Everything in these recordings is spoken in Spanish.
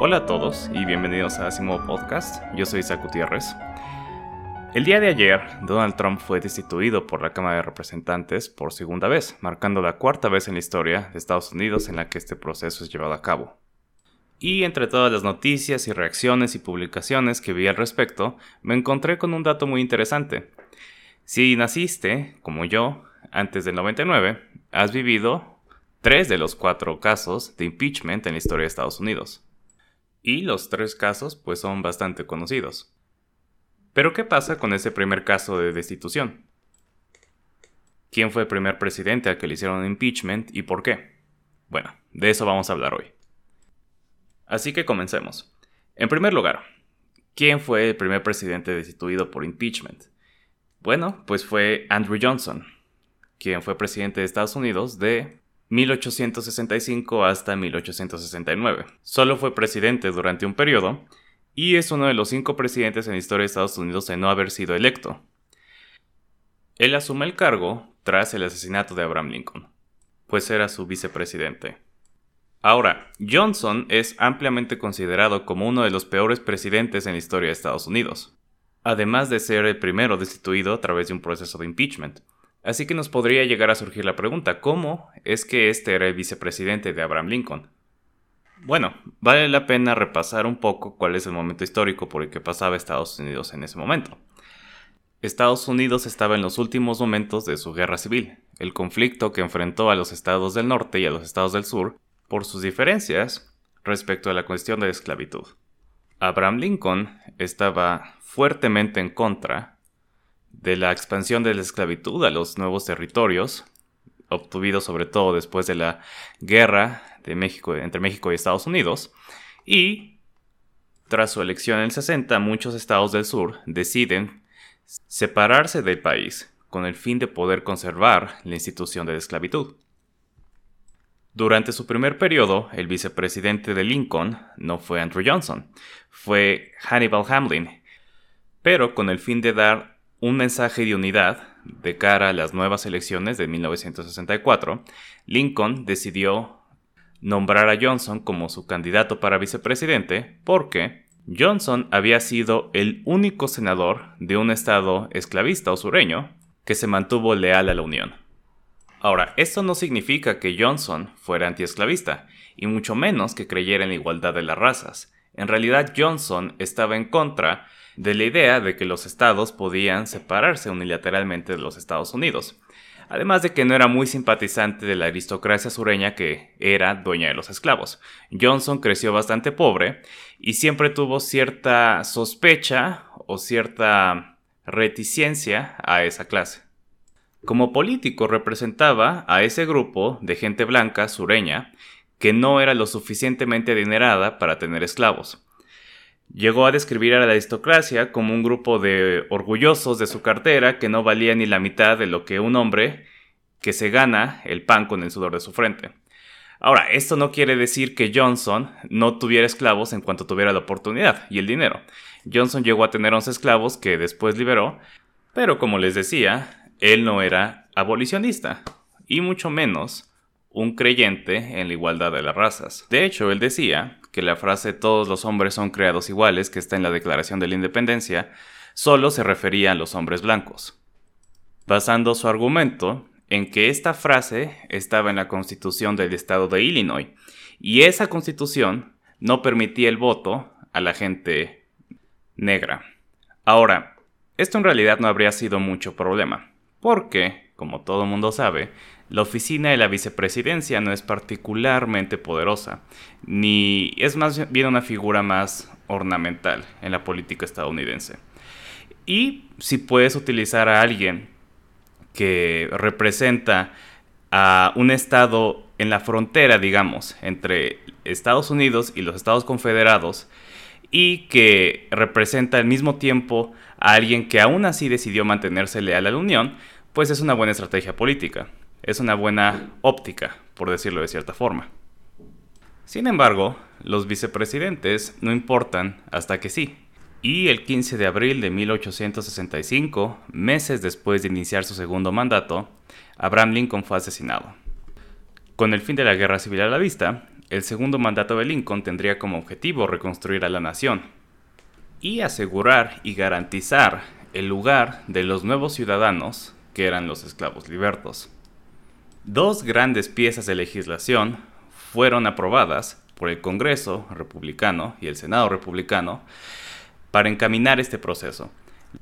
Hola a todos y bienvenidos a Asimo Podcast. Yo soy Isaac Gutiérrez. El día de ayer, Donald Trump fue destituido por la Cámara de Representantes por segunda vez, marcando la cuarta vez en la historia de Estados Unidos en la que este proceso es llevado a cabo. Y entre todas las noticias y reacciones y publicaciones que vi al respecto, me encontré con un dato muy interesante. Si naciste, como yo, antes del 99, has vivido tres de los cuatro casos de impeachment en la historia de Estados Unidos. Y los tres casos pues son bastante conocidos. Pero ¿qué pasa con ese primer caso de destitución? ¿Quién fue el primer presidente al que le hicieron impeachment y por qué? Bueno, de eso vamos a hablar hoy. Así que comencemos. En primer lugar, ¿quién fue el primer presidente destituido por impeachment? Bueno, pues fue Andrew Johnson, quien fue presidente de Estados Unidos de 1865 hasta 1869. Solo fue presidente durante un periodo y es uno de los cinco presidentes en la historia de Estados Unidos en no haber sido electo. Él asume el cargo tras el asesinato de Abraham Lincoln, pues era su vicepresidente. Ahora, Johnson es ampliamente considerado como uno de los peores presidentes en la historia de Estados Unidos, además de ser el primero destituido a través de un proceso de impeachment. Así que nos podría llegar a surgir la pregunta, ¿cómo es que este era el vicepresidente de Abraham Lincoln? Bueno, vale la pena repasar un poco cuál es el momento histórico por el que pasaba Estados Unidos en ese momento. Estados Unidos estaba en los últimos momentos de su guerra civil, el conflicto que enfrentó a los estados del norte y a los estados del sur por sus diferencias respecto a la cuestión de la esclavitud. Abraham Lincoln estaba fuertemente en contra de la expansión de la esclavitud a los nuevos territorios, obtenidos sobre todo después de la guerra de México, entre México y Estados Unidos, y tras su elección en el 60, muchos estados del sur deciden separarse del país con el fin de poder conservar la institución de la esclavitud. Durante su primer periodo, el vicepresidente de Lincoln no fue Andrew Johnson, fue Hannibal Hamlin, pero con el fin de dar un mensaje de unidad de cara a las nuevas elecciones de 1964, Lincoln decidió nombrar a Johnson como su candidato para vicepresidente porque Johnson había sido el único senador de un estado esclavista o sureño que se mantuvo leal a la Unión. Ahora, esto no significa que Johnson fuera antiesclavista, y mucho menos que creyera en la igualdad de las razas. En realidad, Johnson estaba en contra de la idea de que los estados podían separarse unilateralmente de los Estados Unidos, además de que no era muy simpatizante de la aristocracia sureña que era dueña de los esclavos. Johnson creció bastante pobre y siempre tuvo cierta sospecha o cierta reticencia a esa clase. Como político representaba a ese grupo de gente blanca sureña que no era lo suficientemente adinerada para tener esclavos. Llegó a describir a la aristocracia como un grupo de orgullosos de su cartera que no valía ni la mitad de lo que un hombre que se gana el pan con el sudor de su frente. Ahora, esto no quiere decir que Johnson no tuviera esclavos en cuanto tuviera la oportunidad y el dinero. Johnson llegó a tener 11 esclavos que después liberó, pero como les decía, él no era abolicionista, y mucho menos un creyente en la igualdad de las razas. De hecho, él decía que la frase todos los hombres son creados iguales, que está en la Declaración de la Independencia, solo se refería a los hombres blancos, basando su argumento en que esta frase estaba en la Constitución del Estado de Illinois, y esa Constitución no permitía el voto a la gente negra. Ahora, esto en realidad no habría sido mucho problema, porque, como todo mundo sabe, la oficina de la vicepresidencia no es particularmente poderosa, ni es más bien una figura más ornamental en la política estadounidense. Y si puedes utilizar a alguien que representa a un estado en la frontera, digamos, entre Estados Unidos y los Estados Confederados, y que representa al mismo tiempo a alguien que aún así decidió mantenerse leal a la Unión, pues es una buena estrategia política es una buena óptica, por decirlo de cierta forma. Sin embargo, los vicepresidentes no importan hasta que sí. Y el 15 de abril de 1865, meses después de iniciar su segundo mandato, Abraham Lincoln fue asesinado. Con el fin de la guerra civil a la vista, el segundo mandato de Lincoln tendría como objetivo reconstruir a la nación y asegurar y garantizar el lugar de los nuevos ciudadanos que eran los esclavos libertos. Dos grandes piezas de legislación fueron aprobadas por el Congreso republicano y el Senado republicano para encaminar este proceso.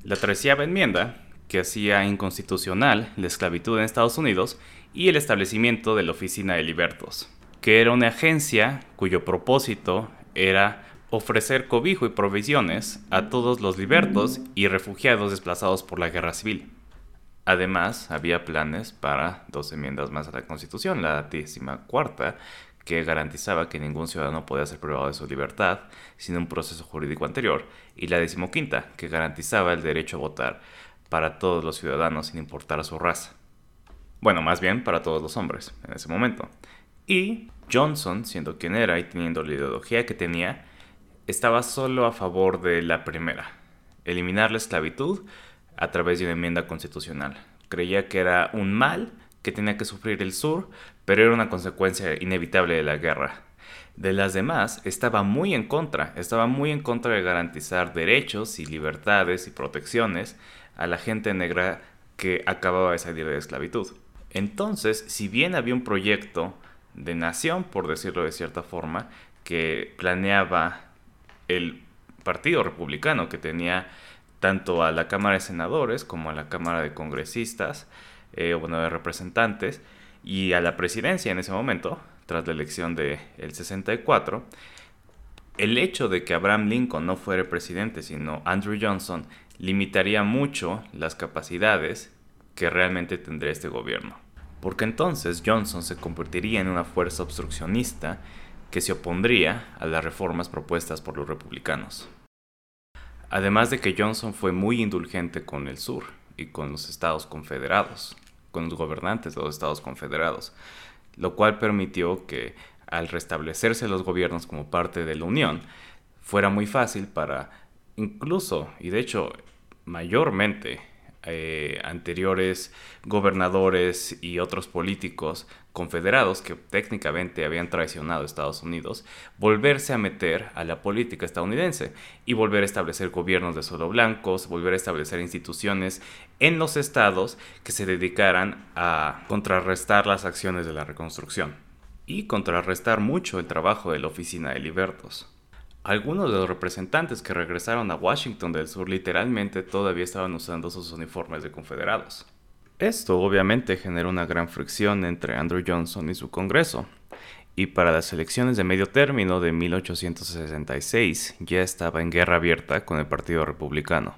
La treceava enmienda, que hacía inconstitucional la esclavitud en Estados Unidos, y el establecimiento de la Oficina de Libertos, que era una agencia cuyo propósito era ofrecer cobijo y provisiones a todos los libertos y refugiados desplazados por la guerra civil. Además, había planes para dos enmiendas más a la Constitución, la cuarta, que garantizaba que ningún ciudadano podía ser privado de su libertad sin un proceso jurídico anterior, y la decimoquinta, que garantizaba el derecho a votar para todos los ciudadanos sin importar su raza. Bueno, más bien para todos los hombres en ese momento. Y Johnson, siendo quien era y teniendo la ideología que tenía, estaba solo a favor de la primera, eliminar la esclavitud a través de una enmienda constitucional. Creía que era un mal que tenía que sufrir el sur, pero era una consecuencia inevitable de la guerra. De las demás, estaba muy en contra, estaba muy en contra de garantizar derechos y libertades y protecciones a la gente negra que acababa de salir de la esclavitud. Entonces, si bien había un proyecto de nación, por decirlo de cierta forma, que planeaba el Partido Republicano, que tenía tanto a la Cámara de Senadores como a la Cámara de Congresistas, eh, bueno, de representantes, y a la presidencia en ese momento, tras la elección del 64, el hecho de que Abraham Lincoln no fuera presidente, sino Andrew Johnson, limitaría mucho las capacidades que realmente tendría este gobierno. Porque entonces Johnson se convertiría en una fuerza obstruccionista que se opondría a las reformas propuestas por los republicanos. Además de que Johnson fue muy indulgente con el sur y con los estados confederados, con los gobernantes de los estados confederados, lo cual permitió que al restablecerse los gobiernos como parte de la Unión, fuera muy fácil para incluso, y de hecho mayormente, eh, anteriores gobernadores y otros políticos confederados que técnicamente habían traicionado a Estados Unidos, volverse a meter a la política estadounidense y volver a establecer gobiernos de solo blancos, volver a establecer instituciones en los estados que se dedicaran a contrarrestar las acciones de la reconstrucción y contrarrestar mucho el trabajo de la Oficina de Libertos. Algunos de los representantes que regresaron a Washington del Sur literalmente todavía estaban usando sus uniformes de confederados. Esto obviamente generó una gran fricción entre Andrew Johnson y su Congreso, y para las elecciones de medio término de 1866 ya estaba en guerra abierta con el Partido Republicano,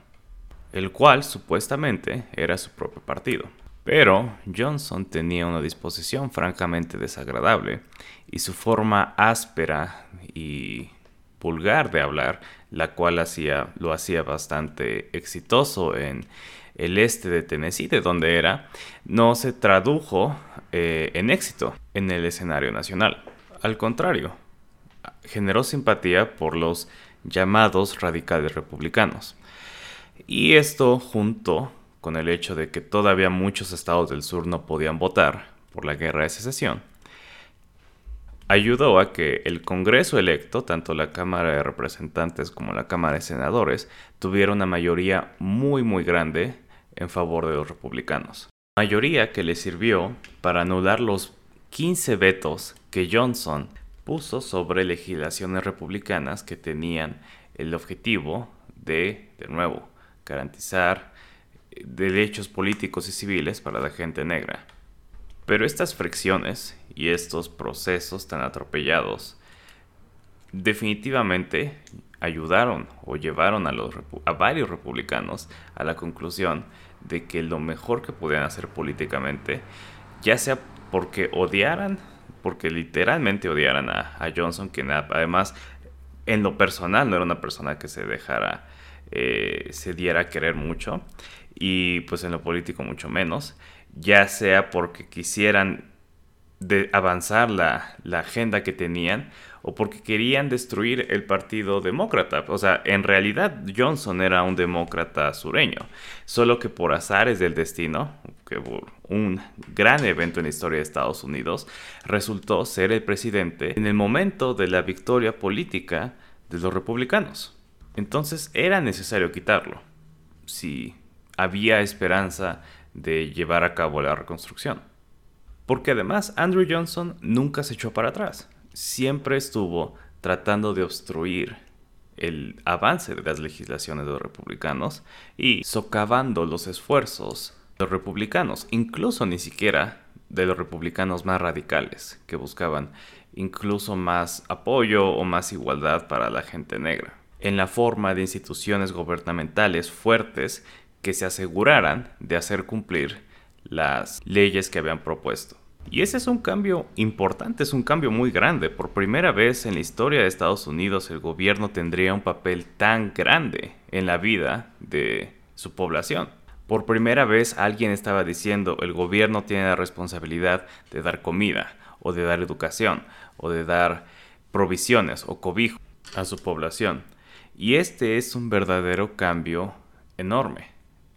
el cual supuestamente era su propio partido. Pero Johnson tenía una disposición francamente desagradable y su forma áspera y pulgar de hablar, la cual hacía, lo hacía bastante exitoso en el este de Tennessee, de donde era, no se tradujo eh, en éxito en el escenario nacional. Al contrario, generó simpatía por los llamados radicales republicanos. Y esto junto con el hecho de que todavía muchos estados del sur no podían votar por la guerra de secesión, ayudó a que el Congreso electo, tanto la Cámara de Representantes como la Cámara de Senadores, tuviera una mayoría muy muy grande en favor de los republicanos. Mayoría que le sirvió para anular los 15 vetos que Johnson puso sobre legislaciones republicanas que tenían el objetivo de, de nuevo, garantizar eh, derechos políticos y civiles para la gente negra. Pero estas fricciones y estos procesos tan atropellados definitivamente ayudaron o llevaron a, los, a varios republicanos a la conclusión de que lo mejor que podían hacer políticamente, ya sea porque odiaran, porque literalmente odiaran a, Johnson, que además en lo personal no era una persona que se dejara, eh, se diera a querer mucho, y pues en lo político mucho menos, ya sea porque quisieran de avanzar la, la agenda que tenían o porque querían destruir el Partido Demócrata. O sea, en realidad Johnson era un demócrata sureño, solo que por azares del destino, que por un gran evento en la historia de Estados Unidos, resultó ser el presidente en el momento de la victoria política de los republicanos. Entonces era necesario quitarlo, si había esperanza de llevar a cabo la reconstrucción. Porque además Andrew Johnson nunca se echó para atrás. Siempre estuvo tratando de obstruir el avance de las legislaciones de los republicanos y socavando los esfuerzos de los republicanos, incluso ni siquiera de los republicanos más radicales, que buscaban incluso más apoyo o más igualdad para la gente negra, en la forma de instituciones gubernamentales fuertes que se aseguraran de hacer cumplir las leyes que habían propuesto. Y ese es un cambio importante, es un cambio muy grande. Por primera vez en la historia de Estados Unidos el gobierno tendría un papel tan grande en la vida de su población. Por primera vez alguien estaba diciendo el gobierno tiene la responsabilidad de dar comida, o de dar educación, o de dar provisiones o cobijo a su población. Y este es un verdadero cambio enorme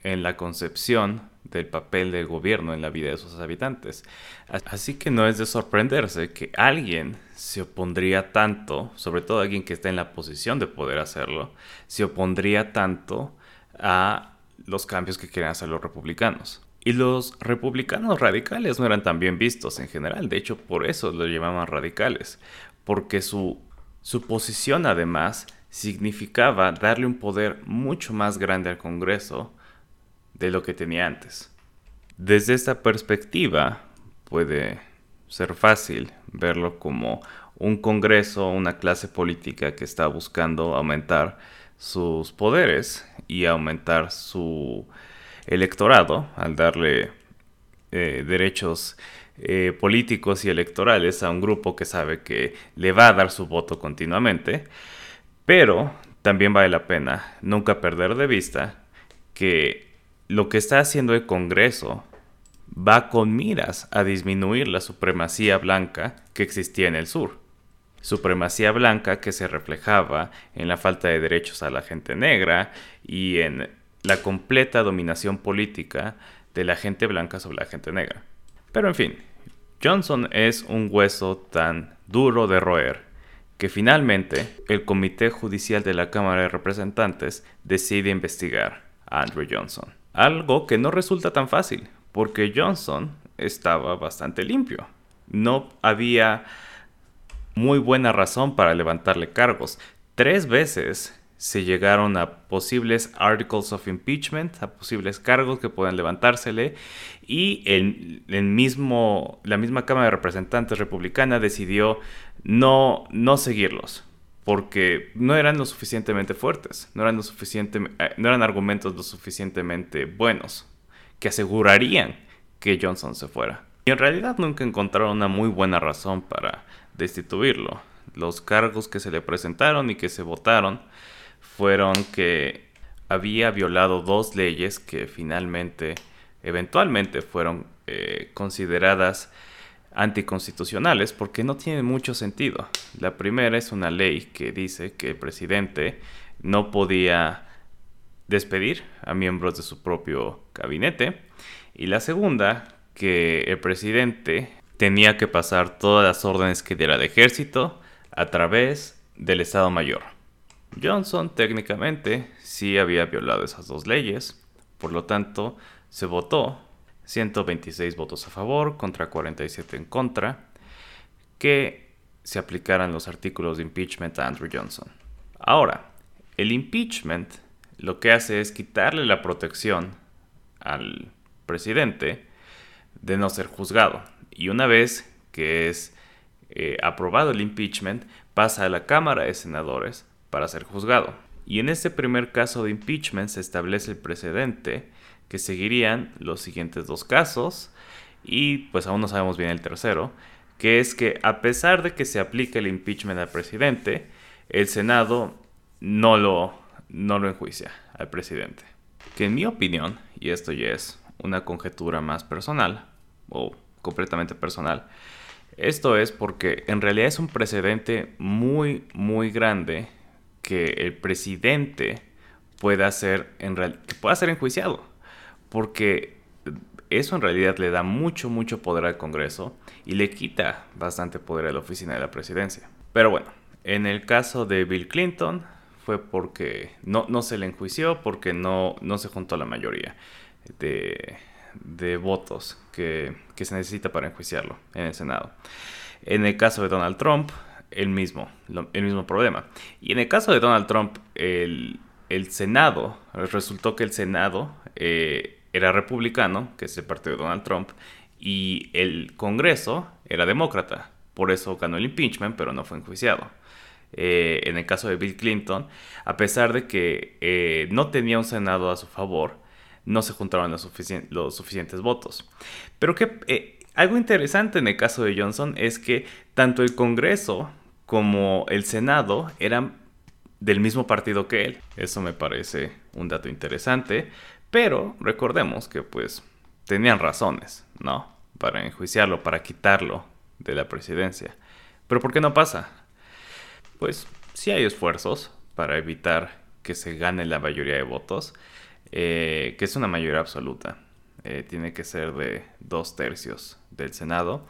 en la concepción del papel del gobierno en la vida de sus habitantes. Así que no es de sorprenderse que alguien se opondría tanto, sobre todo alguien que está en la posición de poder hacerlo, se opondría tanto a los cambios que quieren hacer los republicanos. Y los republicanos radicales no eran tan bien vistos en general, de hecho por eso lo llamaban radicales, porque su, su posición además significaba darle un poder mucho más grande al Congreso de lo que tenía antes. Desde esta perspectiva puede ser fácil verlo como un Congreso, una clase política que está buscando aumentar sus poderes y aumentar su electorado al darle eh, derechos eh, políticos y electorales a un grupo que sabe que le va a dar su voto continuamente, pero también vale la pena nunca perder de vista que lo que está haciendo el Congreso va con miras a disminuir la supremacía blanca que existía en el sur. Supremacía blanca que se reflejaba en la falta de derechos a la gente negra y en la completa dominación política de la gente blanca sobre la gente negra. Pero en fin, Johnson es un hueso tan duro de roer que finalmente el Comité Judicial de la Cámara de Representantes decide investigar a Andrew Johnson. Algo que no resulta tan fácil, porque Johnson estaba bastante limpio. No había muy buena razón para levantarle cargos. Tres veces se llegaron a posibles articles of impeachment, a posibles cargos que puedan levantársele, y el, mismo, la misma Cámara de Representantes republicana decidió no, no seguirlos porque no eran lo suficientemente fuertes, no eran, lo suficiente, eh, no eran argumentos lo suficientemente buenos que asegurarían que Johnson se fuera. Y en realidad nunca encontraron una muy buena razón para destituirlo. Los cargos que se le presentaron y que se votaron fueron que había violado dos leyes que finalmente, eventualmente fueron eh, consideradas anticonstitucionales porque no tienen mucho sentido. La primera es una ley que dice que el presidente no podía despedir a miembros de su propio gabinete y la segunda que el presidente tenía que pasar todas las órdenes que diera el ejército a través del Estado Mayor. Johnson técnicamente sí había violado esas dos leyes, por lo tanto se votó 126 votos a favor contra 47 en contra, que se aplicaran los artículos de impeachment a Andrew Johnson. Ahora, el impeachment lo que hace es quitarle la protección al presidente de no ser juzgado. Y una vez que es eh, aprobado el impeachment, pasa a la Cámara de Senadores para ser juzgado. Y en este primer caso de impeachment se establece el precedente que seguirían los siguientes dos casos y pues aún no sabemos bien el tercero, que es que a pesar de que se aplique el impeachment al presidente, el Senado no lo, no lo enjuicia al presidente. Que en mi opinión, y esto ya es una conjetura más personal, o completamente personal, Esto es porque en realidad es un precedente muy, muy grande que el presidente pueda ser, en que pueda ser enjuiciado. Porque eso en realidad le da mucho, mucho poder al Congreso y le quita bastante poder a la oficina de la presidencia. Pero bueno, en el caso de Bill Clinton fue porque no, no se le enjuició, porque no, no se juntó la mayoría de, de votos que, que, se necesita para enjuiciarlo en el Senado. En el caso de Donald Trump, el mismo, el mismo problema. Y en el caso de Donald Trump, el, el Senado, resultó que el Senado eh, era republicano, que es el partido de Donald Trump, y el Congreso era demócrata. Por eso ganó el impeachment, pero no fue enjuiciado. Eh, en el caso de Bill Clinton, a pesar de que eh, no tenía un Senado a su favor, no se juntaron los, suficientes votos. Pero que eh, algo interesante en el caso de Johnson es que tanto el Congreso como el Senado eran del mismo partido que él. Eso me parece un dato interesante, pero recordemos que pues tenían razones, ¿no? Para enjuiciarlo, para quitarlo de la presidencia. Pero ¿por qué no pasa? Pues sí hay esfuerzos para evitar que se gane la mayoría de votos, eh, que es una mayoría absoluta. Eh, tiene que ser de dos tercios del Senado.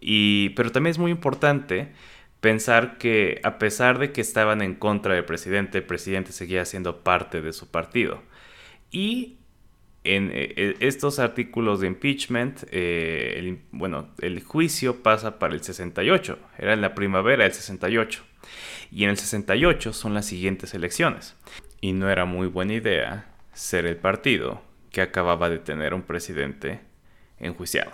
Y, pero también es muy importante pensar que a pesar de que estaban en contra del presidente, el presidente seguía siendo parte de su partido. Y en eh, eh, estos artículos de impeachment, eh, el, bueno, el juicio pasa para el 68, era en la primavera del 68. Y en el 68 son las siguientes elecciones. Y no era muy buena idea ser el partido que acababa de tener un presidente enjuiciado.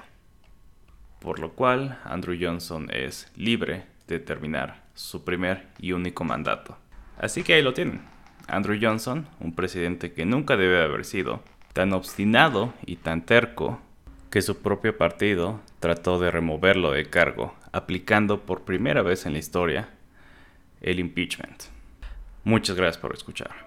Por lo cual, Andrew Johnson es libre de terminar su primer y único mandato. Así que ahí lo tienen. Andrew Johnson, un presidente que nunca debe haber sido, tan obstinado y tan terco que su propio partido trató de removerlo del cargo, aplicando por primera vez en la historia el impeachment. Muchas gracias por escuchar.